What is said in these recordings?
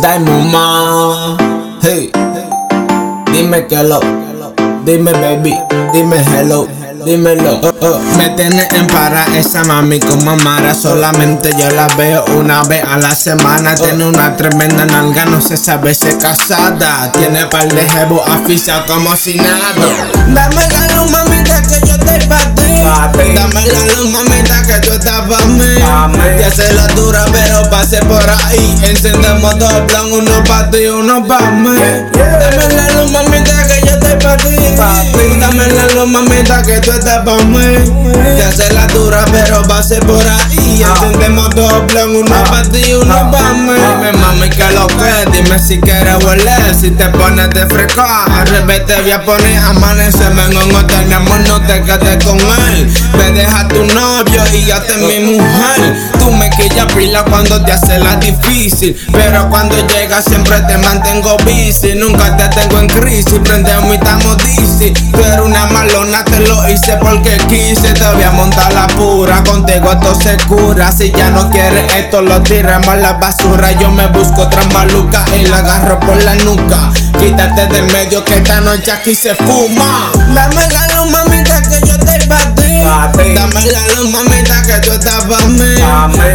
Diamond Ma. Hey, dime que lo, dime baby, dime hello. Dímelo, oh, oh. me tiene en para esa mami como Mara Solamente yo la veo una vez a la semana Tiene una tremenda nalga, no se sabe si es casada Tiene par de jevo aficionado como si nada Dame la luz mamita que yo estoy pa' ti Dame la luz mamita que tú estás pa' mí Ya se la dura pero pase por ahí. Encendemos dos plan, uno pa' ti, uno pa' mí. Dame la luz mamita que yo estoy pa' ti. Dame la luz mamita que tú estás pa' mí. Ya se la dura pero pase por ahí. Encendemos dos plan, uno pa' ti, uno pa' mí. Dime mami que lo que, dime si quieres volver Si te pones de fresco, al revés te voy a poner Amanecerme en un hotel, mi amor no te quedes con él Deja tu novio y ya te mi mujer. Tú me quillas pila cuando te hace la difícil Pero cuando llegas siempre te mantengo busy. Nunca te tengo en crisis, prendemos y estamos dizzy. Tú eres una malona, te lo hice porque quise. Te voy a montar la pura, contigo esto se cura. Si ya no quieres esto lo tiramos a la basura. Yo me busco otra maluca y la agarro por la nuca. Quítate del medio que esta noche aquí se fuma. Dame la que yo estoy ti Dame la luz mamita que tú estás pa' mí.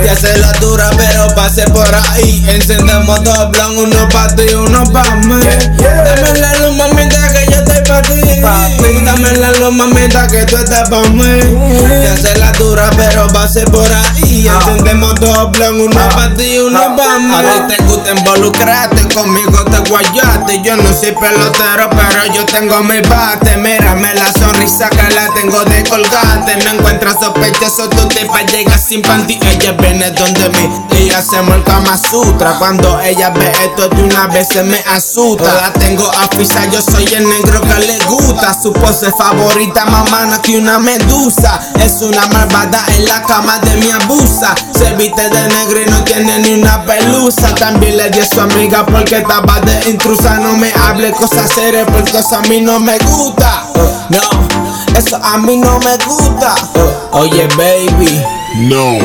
Ya se la dura pero pase por ahí. Encendemos dos plan, uno pa' ti, uno pa' mí. Dame la luz mamita que yo estoy pa' ti. Dame la luz mamita que tú estás pa' mí. Ya se la dura pero pase por ahí. Encendemos dos plan, uno pa' ti, uno pa' mí. A ti te gusta involucrarte, conmigo te guayaste. Yo no soy pelotero pero yo tengo mi bate. Mírame la sonrisa de colgate Me encuentras sospechoso, tu tipa llega sin panty. Ella viene donde mí y hacemos el Kama Sutra. Cuando ella ve esto de una vez se me asusta. La tengo afisa, yo soy el negro que le gusta. Su pose favorita, mamá, que una medusa. Es una malvada en la cama de mi abusa. Se viste de negro y no tiene ni una pelusa. También le di a su amiga porque estaba de intrusa. No me hable cosas serias porque a mí no me gusta. No, eso a mí no me gusta Oye baby No.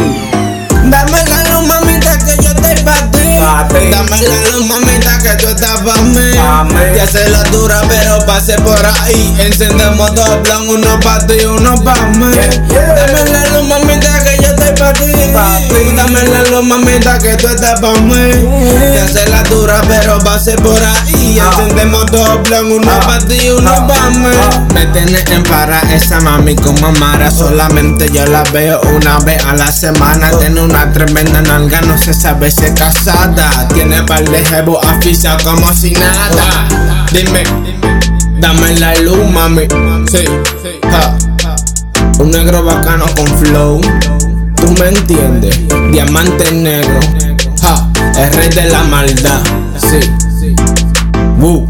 Dame la luz, mamita, que yo estoy pa' ti. Dame la luz, mamita, que tú estás pa' mí. Ya se la dura, pero pase por ahí. Encendemos dos plan, uno pa' ti, uno pa' mí. Dame la luz, mamita, pa' ti. Dame la luz, mamita, que tú estás pa' mí. Ya se la dura, pero pase por ahí. Encendemos dos plan, uno pa' ti, uno pa' mí. Me tiene en para esa mami como Mara. Solamente yo la veo una vez a la semana. Tiene una tremenda nalga, no se sabe si es casada. Tiene par de jevo aficionado como si nada. Dime, dame la luz, mami. Sí, ja. Un negro bacano con flow. Tú me entiendes, diamante negro. Ja, el rey de la maldad. Sí, Woo.